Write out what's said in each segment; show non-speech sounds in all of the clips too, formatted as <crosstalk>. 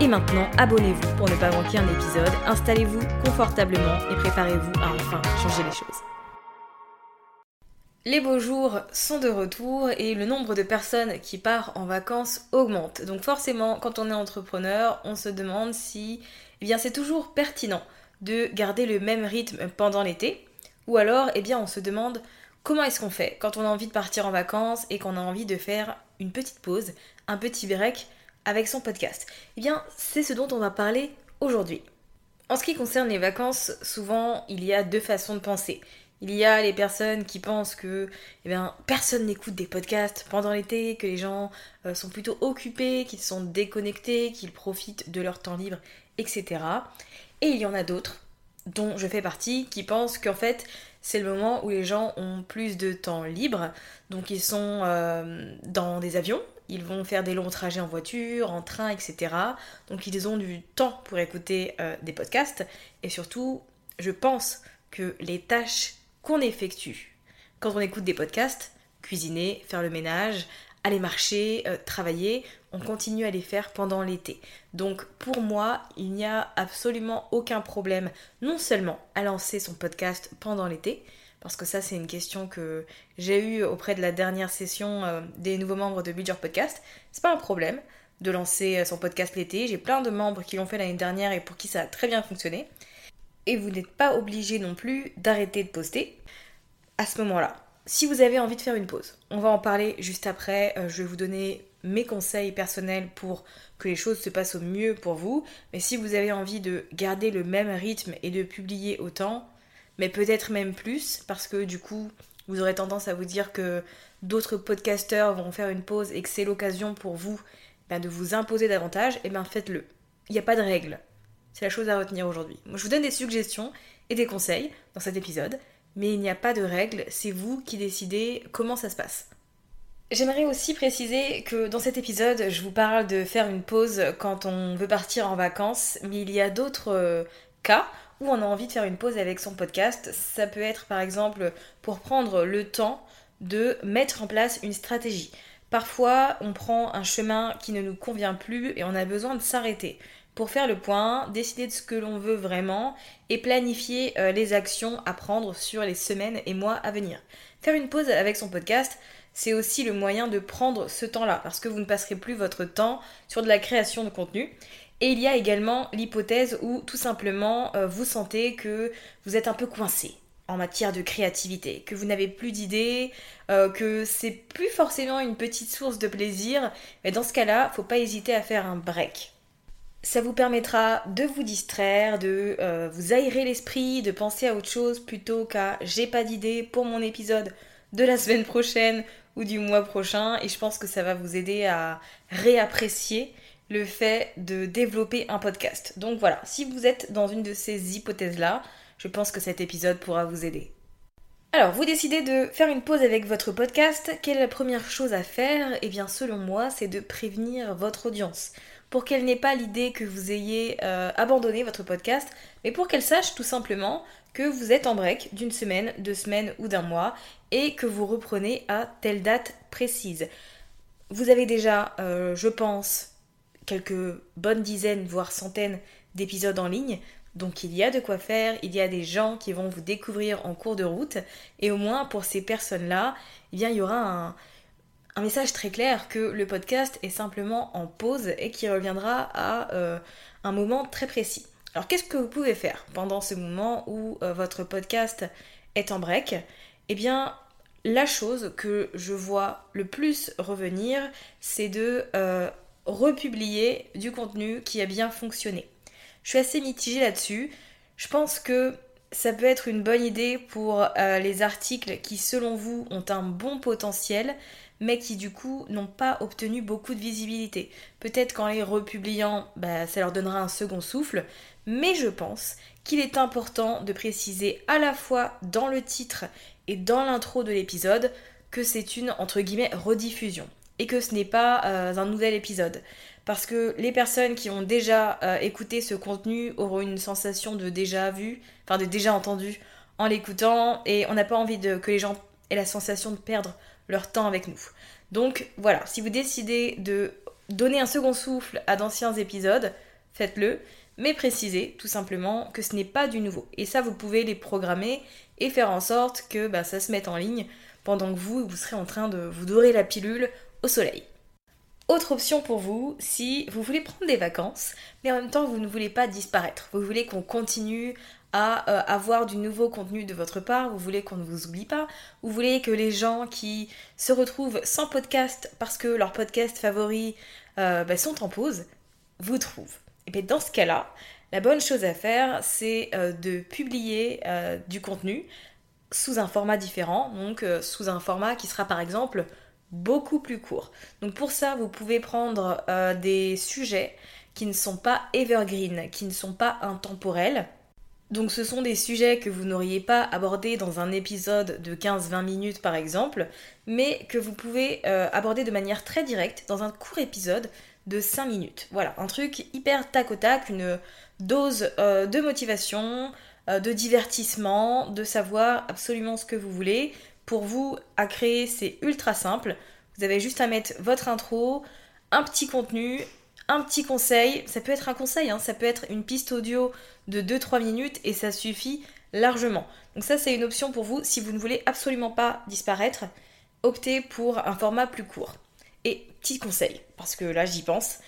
Et maintenant, abonnez-vous pour ne pas manquer un épisode, installez-vous confortablement et préparez-vous à enfin changer les choses. Les beaux jours sont de retour et le nombre de personnes qui partent en vacances augmente. Donc forcément, quand on est entrepreneur, on se demande si eh bien, c'est toujours pertinent de garder le même rythme pendant l'été ou alors eh bien, on se demande comment est-ce qu'on fait quand on a envie de partir en vacances et qu'on a envie de faire une petite pause, un petit break avec son podcast Eh bien, c'est ce dont on va parler aujourd'hui. En ce qui concerne les vacances, souvent il y a deux façons de penser. Il y a les personnes qui pensent que eh bien, personne n'écoute des podcasts pendant l'été, que les gens euh, sont plutôt occupés, qu'ils sont déconnectés, qu'ils profitent de leur temps libre, etc. Et il y en a d'autres, dont je fais partie, qui pensent qu'en fait c'est le moment où les gens ont plus de temps libre, donc ils sont euh, dans des avions, ils vont faire des longs trajets en voiture, en train, etc. Donc ils ont du temps pour écouter euh, des podcasts. Et surtout, je pense que les tâches qu'on effectue quand on écoute des podcasts, cuisiner, faire le ménage, aller marcher, euh, travailler, on continue à les faire pendant l'été. Donc pour moi, il n'y a absolument aucun problème, non seulement à lancer son podcast pendant l'été, parce que ça c'est une question que j'ai eue auprès de la dernière session euh, des nouveaux membres de Build Your Podcast. C'est pas un problème de lancer euh, son podcast l'été. J'ai plein de membres qui l'ont fait l'année dernière et pour qui ça a très bien fonctionné. Et vous n'êtes pas obligé non plus d'arrêter de poster à ce moment-là. Si vous avez envie de faire une pause, on va en parler juste après. Euh, je vais vous donner mes conseils personnels pour que les choses se passent au mieux pour vous. Mais si vous avez envie de garder le même rythme et de publier autant, mais peut-être même plus, parce que du coup, vous aurez tendance à vous dire que d'autres podcasteurs vont faire une pause et que c'est l'occasion pour vous ben, de vous imposer davantage, et eh bien faites-le. Il n'y a pas de règle. C'est la chose à retenir aujourd'hui. Moi, je vous donne des suggestions et des conseils dans cet épisode, mais il n'y a pas de règle, c'est vous qui décidez comment ça se passe. J'aimerais aussi préciser que dans cet épisode, je vous parle de faire une pause quand on veut partir en vacances, mais il y a d'autres euh, cas on a envie de faire une pause avec son podcast. Ça peut être par exemple pour prendre le temps de mettre en place une stratégie. Parfois, on prend un chemin qui ne nous convient plus et on a besoin de s'arrêter pour faire le point, décider de ce que l'on veut vraiment et planifier euh, les actions à prendre sur les semaines et mois à venir. Faire une pause avec son podcast, c'est aussi le moyen de prendre ce temps-là parce que vous ne passerez plus votre temps sur de la création de contenu et il y a également l'hypothèse où tout simplement euh, vous sentez que vous êtes un peu coincé. en matière de créativité, que vous n'avez plus d'idées, euh, que c'est plus forcément une petite source de plaisir, mais dans ce cas-là, faut pas hésiter à faire un break. Ça vous permettra de vous distraire, de euh, vous aérer l'esprit, de penser à autre chose plutôt qu'à j'ai pas d'idée pour mon épisode de la <laughs> semaine prochaine ou du mois prochain. Et je pense que ça va vous aider à réapprécier le fait de développer un podcast. Donc voilà, si vous êtes dans une de ces hypothèses-là, je pense que cet épisode pourra vous aider. Alors, vous décidez de faire une pause avec votre podcast. Quelle est la première chose à faire? Eh bien, selon moi, c'est de prévenir votre audience pour qu'elle n'ait pas l'idée que vous ayez euh, abandonné votre podcast, mais pour qu'elle sache tout simplement que vous êtes en break d'une semaine, deux semaines ou d'un mois et que vous reprenez à telle date précise. Vous avez déjà, euh, je pense, quelques bonnes dizaines, voire centaines d'épisodes en ligne. Donc il y a de quoi faire, il y a des gens qui vont vous découvrir en cours de route, et au moins pour ces personnes-là, eh bien il y aura un, message très clair que le podcast est simplement en pause et qui reviendra à euh, un moment très précis. Alors qu'est-ce que vous pouvez faire pendant ce moment où euh, votre podcast est en break? Eh bien, la chose que je vois le plus revenir, c'est de euh, republier du contenu qui a bien fonctionné. Je suis assez mitigée là-dessus. Je pense que ça peut être une bonne idée pour les articles qui, selon vous, ont un bon potentiel, mais qui du coup n'ont pas obtenu beaucoup de visibilité. Peut-être qu'en les republiant, bah, ça leur donnera un second souffle, mais je pense qu'il est important de préciser à la fois dans le titre et dans l'intro de l'épisode que c'est une entre guillemets rediffusion et que ce n'est pas euh, un nouvel épisode. Parce que les personnes qui ont déjà euh, écouté ce contenu auront une sensation de déjà vu, enfin de déjà entendu en l'écoutant, et on n'a pas envie que les gens aient la sensation de perdre leur temps avec nous. Donc voilà, si vous décidez de donner un second souffle à d'anciens épisodes, faites-le, mais précisez tout simplement que ce n'est pas du nouveau. Et ça, vous pouvez les programmer et faire en sorte que bah, ça se mette en ligne pendant que vous, vous serez en train de vous dorer la pilule soleil. Autre option pour vous, si vous voulez prendre des vacances, mais en même temps vous ne voulez pas disparaître, vous voulez qu'on continue à euh, avoir du nouveau contenu de votre part, vous voulez qu'on ne vous oublie pas, vous voulez que les gens qui se retrouvent sans podcast parce que leurs podcasts favoris euh, bah, sont en pause, vous trouvent. Et bien dans ce cas-là, la bonne chose à faire, c'est euh, de publier du contenu sous un format différent, donc sous un format qui sera par exemple beaucoup plus court. Donc pour ça, vous pouvez prendre des sujets qui ne sont pas evergreen, qui ne sont pas intemporels, donc ce sont des sujets que vous n'auriez pas abordés dans un épisode de 15-20 minutes par exemple, mais que vous pouvez euh, aborder de manière très directe dans un court épisode de 5 minutes. Voilà, un truc hyper tac au tac, une dose euh, de motivation, euh, de divertissement, de savoir absolument ce que vous voulez. Pour vous, à créer, c'est ultra simple. Vous avez juste à mettre votre intro, un petit contenu, un petit conseil, ça peut être un conseil, hein, ça peut être une piste audio de 2-3 minutes et ça suffit largement. Donc ça c'est une option pour vous si vous ne voulez absolument pas disparaître, optez pour un format plus court. Et petit conseil, parce que là j'y pense,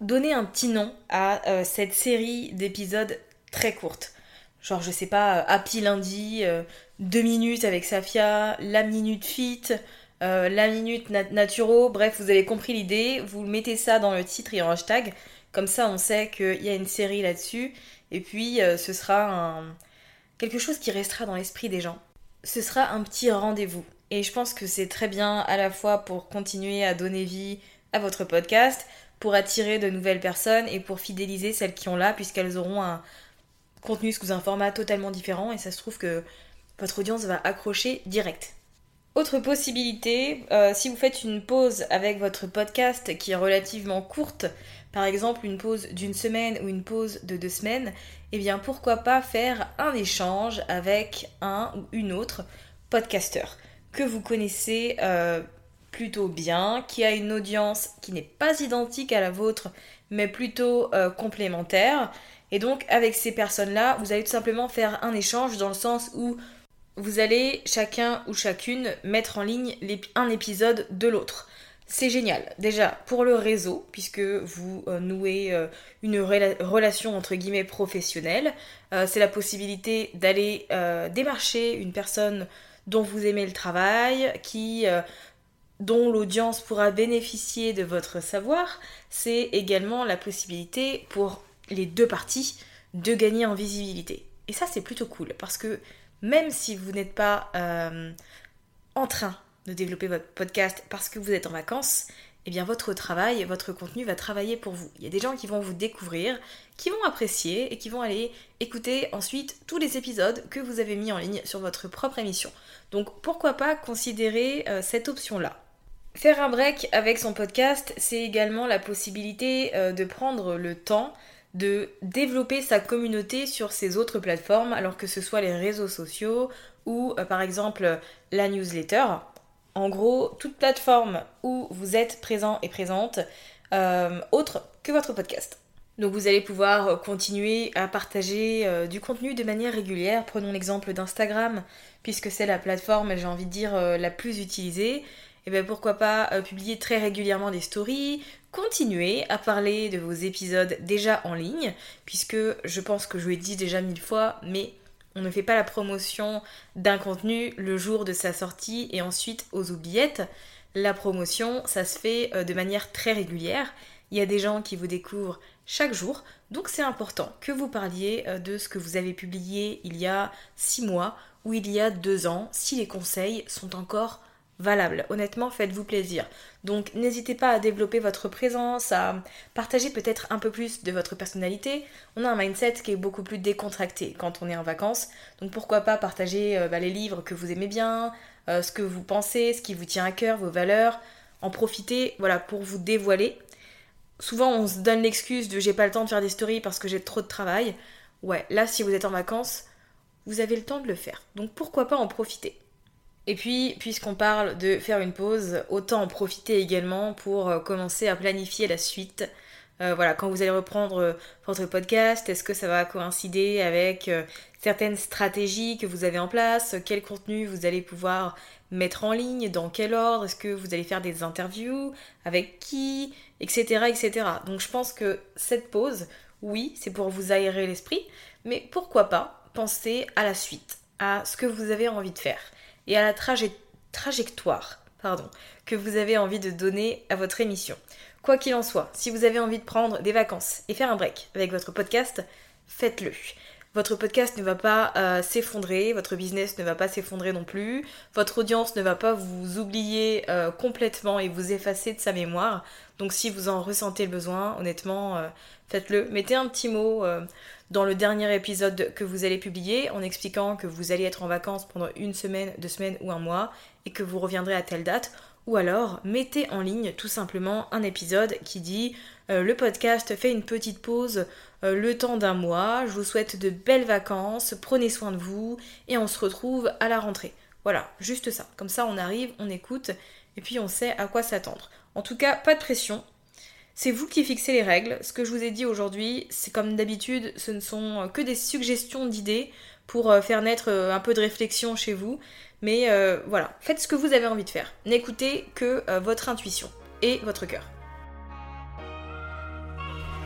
donnez un petit nom à euh, cette série d'épisodes très courtes. Genre je sais pas, euh, Happy Lundi, 2 euh, minutes avec Safia, la minute fit, euh, la minute naturo, bref, vous avez compris l'idée, vous mettez ça dans le titre et en hashtag, comme ça on sait qu'il y a une série là-dessus, et puis euh, ce sera quelque chose qui restera dans l'esprit des gens. Ce sera un petit rendez-vous. Et je pense que c'est très bien à la fois pour continuer à donner vie à votre podcast, pour attirer de nouvelles personnes et pour fidéliser celles qui ont là, puisqu'elles auront un contenu sous un format totalement différent, et ça se trouve que votre audience va accrocher direct. Autre possibilité, euh, si vous faites une pause avec votre podcast qui est relativement courte, par exemple une pause d'une semaine ou une pause de deux semaines, eh bien pourquoi pas faire un échange avec un ou une autre podcasteur que vous connaissez euh, plutôt bien, qui a une audience qui n'est pas identique à la vôtre, mais plutôt euh, complémentaire. Et donc avec ces personnes-là, vous allez tout simplement faire un échange dans le sens où vous allez chacun ou chacune mettre en ligne un épisode de l'autre. c'est génial. Déjà pour le réseau, puisque vous euh, nouez euh, une relation entre guillemets professionnelle. Euh, c'est la possibilité d'aller démarcher une personne dont vous aimez le travail, qui dont l'audience pourra bénéficier de votre savoir. C'est également la possibilité pour les deux parties de gagner en visibilité. Et ça c'est plutôt cool parce que même si vous n'êtes pas en train de développer votre podcast parce que vous êtes en vacances, eh bien votre travail, votre contenu va travailler pour vous. Il y a des gens qui vont vous découvrir, qui vont apprécier et qui vont aller écouter ensuite tous les épisodes que vous avez mis en ligne sur votre propre émission. Donc pourquoi pas considérer euh, cette option-là? Faire un break avec son podcast, c'est également la possibilité euh, de prendre le temps de développer sa communauté sur ses autres plateformes, alors que ce soit les réseaux sociaux ou euh, par exemple la newsletter. En gros, toute plateforme où vous êtes présent et présente, euh, autre que votre podcast. Donc vous allez pouvoir continuer à partager euh, du contenu de manière régulière. Prenons l'exemple d'Instagram, puisque c'est la plateforme, j'ai envie de dire, euh, la plus utilisée. Et eh bien pourquoi pas publier très régulièrement des stories, continuer à parler de vos épisodes déjà en ligne, puisque je pense que je vous l'ai dit déjà mille fois, mais on ne fait pas la promotion d'un contenu le jour de sa sortie et ensuite aux oubliettes. La promotion, ça se fait euh, de manière très régulière. Il y a des gens qui vous découvrent chaque jour, donc c'est important que vous parliez euh, de ce que vous avez publié il y a six mois ou il y a deux ans, si les conseils sont encore valable. Honnêtement, faites-vous plaisir. Donc n'hésitez pas à développer votre présence, à partager peut-être un peu plus de votre personnalité. On a un mindset qui est beaucoup plus décontracté quand on est en vacances. Donc pourquoi pas partager euh, bah, les livres que vous aimez bien, euh, ce que vous pensez, ce qui vous tient à cœur, vos valeurs. En profiter, voilà, pour vous dévoiler. Souvent on se donne l'excuse de j'ai pas le temps de faire des stories parce que j'ai trop de travail. Ouais, là si vous êtes en vacances, vous avez le temps de le faire. Donc pourquoi pas en profiter. Et puis, puisqu'on parle de faire une pause, autant en profiter également pour euh, commencer à planifier la suite. Euh, voilà, quand vous allez reprendre euh, votre podcast, est-ce que ça va coïncider avec certaines stratégies que vous avez en place? Quel contenu vous allez pouvoir mettre en ligne? Dans quel ordre? Est-ce que vous allez faire des interviews? Avec qui? Etc. etc. Donc je pense que cette pause, oui, c'est pour vous aérer l'esprit, mais pourquoi pas penser à la suite, à ce que vous avez envie de faire et à la trajectoire pardon, que vous avez envie de donner à votre émission. Quoi qu'il en soit, si vous avez envie de prendre des vacances et faire un break avec votre podcast, faites-le. Votre podcast ne va pas euh, s'effondrer, votre business ne va pas s'effondrer non plus, votre audience ne va pas vous oublier euh, complètement et vous effacer de sa mémoire. Donc si vous en ressentez le besoin, honnêtement, euh, faites-le. Mettez un petit mot dans le dernier épisode que vous allez publier en expliquant que vous allez être en vacances pendant une semaine, deux semaines ou un mois et que vous reviendrez à telle date. Ou alors mettez en ligne tout simplement un épisode qui dit euh, le podcast fait une petite pause euh, le temps d'un mois, je vous souhaite de belles vacances, prenez soin de vous et on se retrouve à la rentrée. Voilà, juste ça. Comme ça on arrive, on écoute et puis on sait à quoi s'attendre. En tout cas, pas de pression, c'est vous qui fixez les règles. Ce que je vous ai dit aujourd'hui, c'est comme d'habitude, ce ne sont que des suggestions d'idées pour euh, faire naître euh, un peu de réflexion chez vous. Mais euh, voilà, faites ce que vous avez envie de faire. N'écoutez que votre intuition et votre cœur.